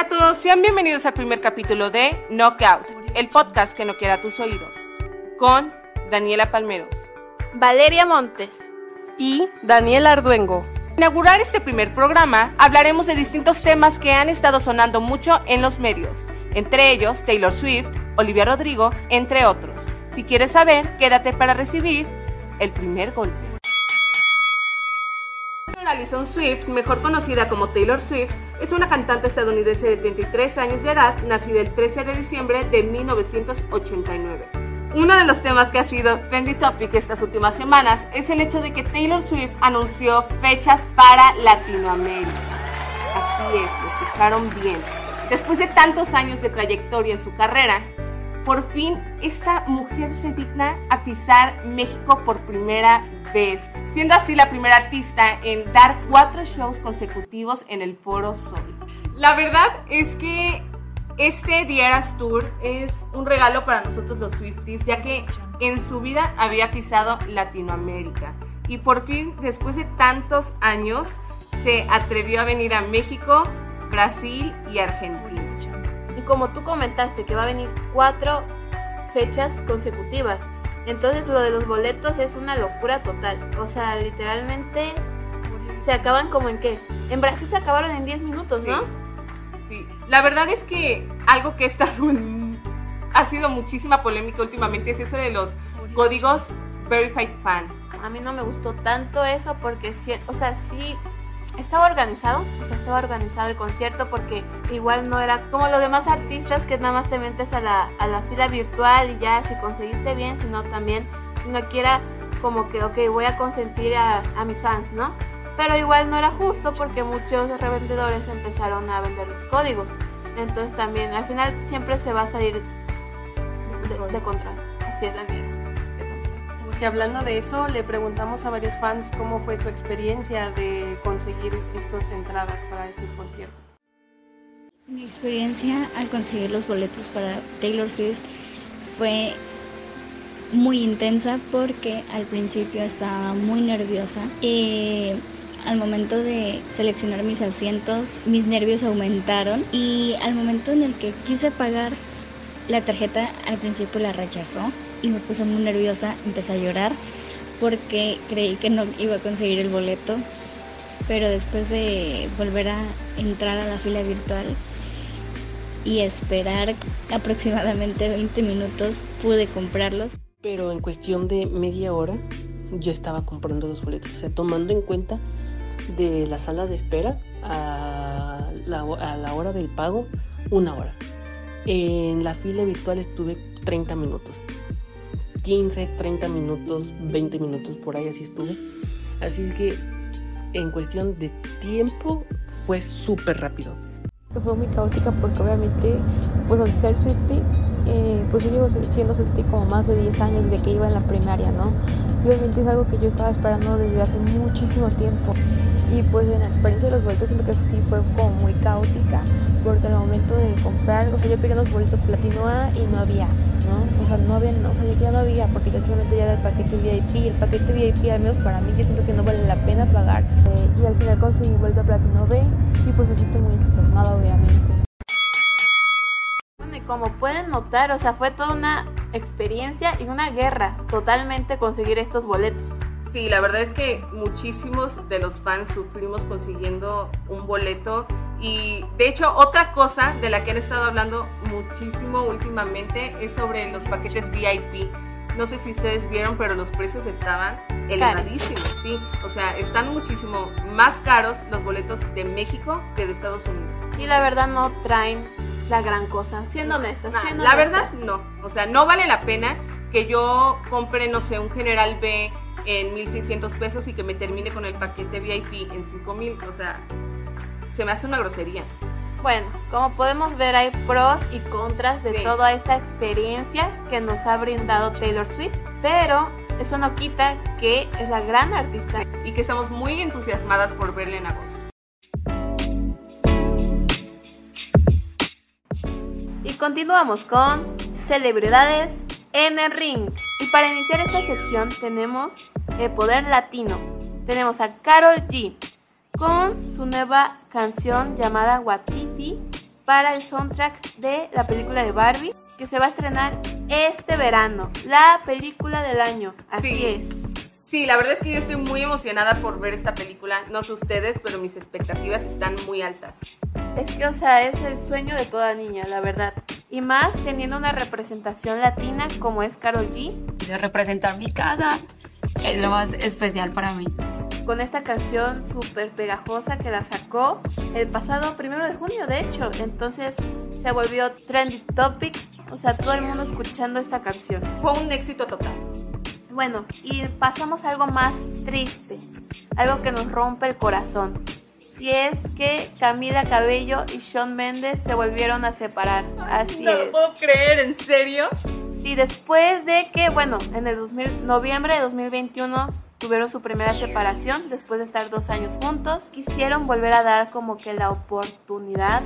Hola a todos, sean bienvenidos al primer capítulo de Knockout, el podcast que no quiera tus oídos, con Daniela Palmeros, Valeria Montes y Daniela Arduengo. Inaugurar este primer programa, hablaremos de distintos temas que han estado sonando mucho en los medios, entre ellos Taylor Swift, Olivia Rodrigo, entre otros. Si quieres saber, quédate para recibir el primer golpe. Alison Swift, mejor conocida como Taylor Swift, es una cantante estadounidense de 33 años de edad, nacida el 13 de diciembre de 1989. Uno de los temas que ha sido trendy topic estas últimas semanas es el hecho de que Taylor Swift anunció fechas para Latinoamérica. Así es, lo escucharon bien. Después de tantos años de trayectoria en su carrera, por fin esta mujer se digna a pisar México por primera vez, siendo así la primera artista en dar cuatro shows consecutivos en el Foro Sol. La verdad es que este Dieras Tour es un regalo para nosotros los Swifties, ya que en su vida había pisado Latinoamérica y por fin, después de tantos años, se atrevió a venir a México, Brasil y Argentina. Y como tú comentaste que va a venir cuatro fechas consecutivas, entonces lo de los boletos es una locura total. O sea, literalmente se acaban como en qué? En Brasil se acabaron en 10 minutos, ¿no? Sí, la verdad es que algo que está ha sido muchísima polémica últimamente es eso de los códigos Verified Fan. A mí no me gustó tanto eso porque, o sea, sí estaba organizado, o sea, estaba organizado el concierto porque igual no era como los demás artistas que nada más te metes a la, a la fila virtual y ya si conseguiste bien, sino también no quiera como que, ok, voy a consentir a, a mis fans, ¿no? Pero igual no era justo porque muchos revendedores empezaron a vender los códigos. Entonces también al final siempre se va a salir de, de control. Así es, Daniel que hablando de eso, le preguntamos a varios fans cómo fue su experiencia de conseguir estas entradas para estos conciertos. Mi experiencia al conseguir los boletos para Taylor Swift fue muy intensa porque al principio estaba muy nerviosa. al momento de seleccionar mis asientos, mis nervios aumentaron y al momento en el que quise pagar la tarjeta al principio la rechazó y me puso muy nerviosa, empecé a llorar porque creí que no iba a conseguir el boleto, pero después de volver a entrar a la fila virtual y esperar aproximadamente 20 minutos pude comprarlos. Pero en cuestión de media hora yo estaba comprando los boletos, o sea, tomando en cuenta de la sala de espera a la, a la hora del pago, una hora. En la fila virtual estuve 30 minutos. 15, 30 minutos, 20 minutos por ahí así estuve. Así que en cuestión de tiempo fue súper rápido. Fue muy caótica porque obviamente pues al ser Swifty, eh, pues yo llevo siendo Swifty como más de 10 años de que iba en la primaria, ¿no? Obviamente es algo que yo estaba esperando desde hace muchísimo tiempo. Y pues en la experiencia de los boletos siento que sí fue como muy caótica porque al momento de comprar, o sea, yo quería los boletos platino A y no había, ¿no? O sea, no había, o sea, yo ya no había porque yo solamente ya era el paquete VIP. El paquete VIP, al menos para mí, yo siento que no vale la pena pagar. Eh, y al final conseguí boleto platino B y pues me siento muy entusiasmada, obviamente. Bueno, y como pueden notar, o sea, fue toda una experiencia y una guerra totalmente conseguir estos boletos. Sí, la verdad es que muchísimos de los fans sufrimos consiguiendo un boleto y de hecho otra cosa de la que han estado hablando muchísimo últimamente es sobre los paquetes VIP. No sé si ustedes vieron, pero los precios estaban elevadísimos, sí. O sea, están muchísimo más caros los boletos de México que de Estados Unidos. Y la verdad no traen la gran cosa, siendo honesta. la verdad no. O sea, no vale la pena que yo compre, no sé, un General B en 1600 pesos y que me termine con el paquete VIP en 5000. O sea, se me hace una grosería. Bueno, como podemos ver hay pros y contras de toda esta experiencia que nos ha brindado Taylor Swift, pero eso no quita que es la gran artista y que estamos muy entusiasmadas por verla en agosto. Y continuamos con celebridades en el ring. Y para iniciar esta sección tenemos el poder latino. Tenemos a Carol G con su nueva canción llamada Watiti para el soundtrack de la película de Barbie que se va a estrenar este verano. La película del año. Así Sí. es. Sí, la verdad es que yo estoy muy emocionada por ver esta película. No sé ustedes, pero mis expectativas están muy altas. Es que, o sea, es el sueño de toda niña, la verdad. Y más teniendo una representación latina como es Carol G. de representar mi casa es lo más especial para mí. Con esta canción súper pegajosa que la sacó el pasado primero de junio, de hecho. Entonces se volvió trendy topic. O sea, todo el mundo escuchando esta canción. Fue un éxito total. Bueno, y pasamos a algo más triste, algo que nos rompe el corazón. Y es que Camila Cabello y Shawn Mendes se volvieron a separar. Así no es. lo puedo creer, ¿en serio? Sí, después de que, bueno, en el 2000 noviembre de 2021 tuvieron su primera separación, después de estar dos años juntos, quisieron volver a dar como que la oportunidad.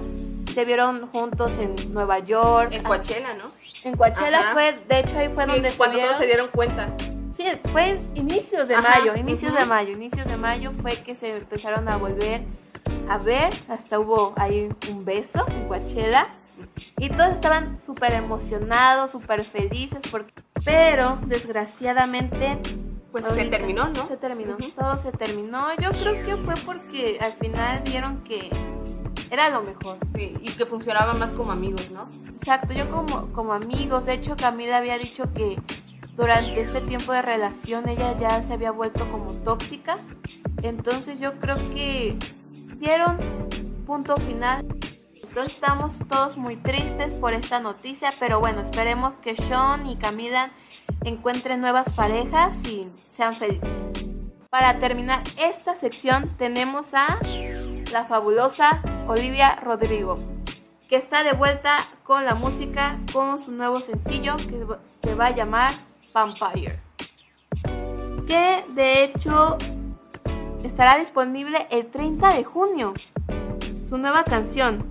Se vieron juntos en Nueva York. En ah, Coachella, ¿no? En Coachella Ajá. fue, de hecho ahí fue Sí, donde cuando se todos se dieron cuenta. Sí, fue inicios de Ajá, mayo, inicios de mayo, inicios de mayo fue que se empezaron a volver a ver, hasta hubo ahí un beso en Coachella y todos estaban súper emocionados, súper felices, porque, pero desgraciadamente Pues se terminó, ¿no? Se terminó, todo se terminó. Yo creo que fue porque al final vieron que era lo mejor. Sí, y que funcionaban más como amigos, ¿no? Exacto, yo como, como amigos, de hecho Camila había dicho que durante este tiempo de relación ella ya se había vuelto como tóxica, entonces yo creo que dieron punto final. Entonces estamos todos muy tristes por esta noticia, pero bueno, esperemos que Sean y Camila encuentren nuevas parejas y sean felices. Para terminar esta sección tenemos a la fabulosa Olivia Rodrigo que está de vuelta con la música, con su nuevo sencillo que se va a llamar Vampire. Que de hecho estará disponible el 30 de junio. Su nueva canción.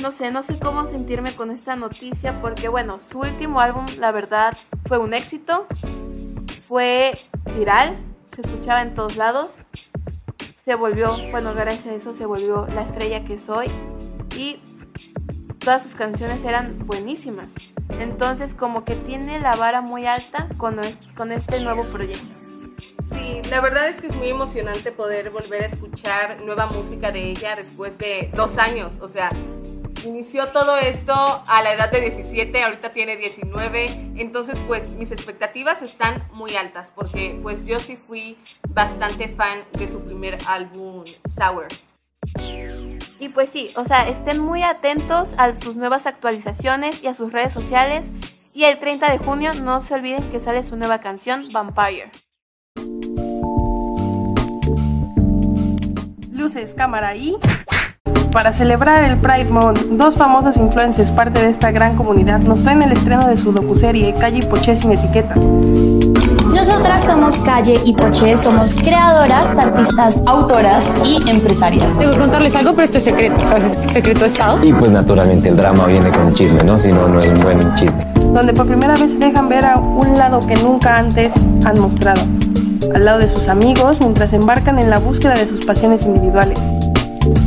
No sé, no sé cómo sentirme con esta noticia porque bueno, su último álbum la verdad fue un éxito. Fue viral, se escuchaba en todos lados. Se volvió, bueno, gracias a eso se volvió la estrella que soy y todas sus canciones eran buenísimas. Entonces como que tiene la vara muy alta con, con este nuevo proyecto. Sí, la verdad es que es muy emocionante poder volver a escuchar nueva música de ella después de dos años. O sea, inició todo esto a la edad de 17, ahorita tiene 19. Entonces, pues mis expectativas están muy altas porque pues yo sí fui bastante fan de su primer álbum, Sour. Y pues sí, o sea, estén muy atentos a sus nuevas actualizaciones y a sus redes sociales. Y el 30 de junio no se olviden que sale su nueva canción, Vampire. Luces, cámara y... Para celebrar el Pride Month, dos famosas influencers, parte de esta gran comunidad, nos traen el estreno de su docuserie Calle y Poché sin etiquetas. Nosotras somos Calle y Poché, somos creadoras, artistas, autoras y empresarias. Tengo que contarles algo, pero esto es secreto, o sea, es secreto de Estado. Y pues naturalmente el drama viene con el chisme, ¿no? Si no, no es un buen chisme. donde por primera vez se dejan ver a un lado que nunca antes han mostrado, al lado de sus amigos mientras embarcan en la búsqueda de sus pasiones individuales.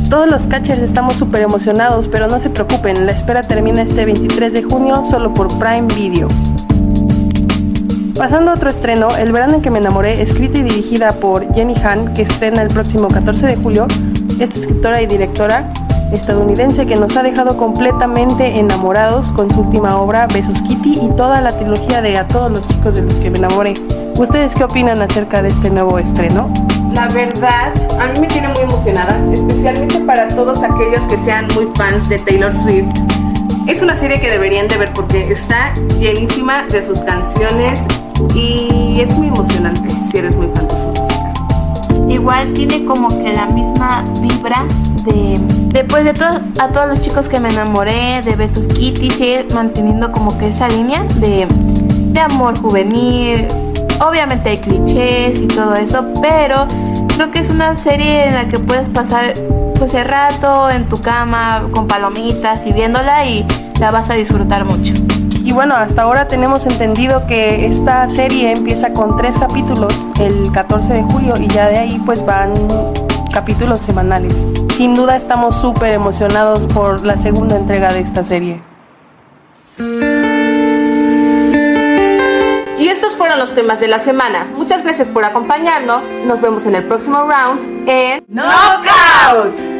Todos los catchers estamos súper emocionados, pero no se preocupen, la espera termina este 23 de junio solo por Prime Video. Pasando a otro estreno, El verano en que me enamoré, escrita y dirigida por Jenny Han, que estrena el próximo 14 de julio, esta escritora y directora estadounidense que nos ha dejado completamente enamorados con su última obra, Besos Kitty, y toda la trilogía de A todos los chicos de los que me enamoré. ¿Ustedes qué opinan acerca de este nuevo estreno? La verdad, a mí me tiene muy emocionada, especialmente para todos aquellos que sean muy fans de Taylor Swift. Es una serie que deberían de ver porque está llenísima de sus canciones y es muy emocionante si eres muy fan de. Igual tiene como que la misma vibra de después de todos a todos los chicos que me enamoré de Besos Kitty sigue manteniendo como que esa línea de, de amor juvenil obviamente hay clichés y todo eso pero creo que es una serie en la que puedes pasar pues el rato en tu cama con palomitas y viéndola y la vas a disfrutar mucho Y bueno, hasta ahora tenemos entendido que esta serie empieza con tres capítulos el 14 de julio y ya de ahí pues van capítulos semanales. Sin duda estamos súper emocionados por la segunda entrega de esta serie. Y estos fueron los temas de la semana. Muchas gracias por acompañarnos. Nos vemos en el próximo round en Knockout.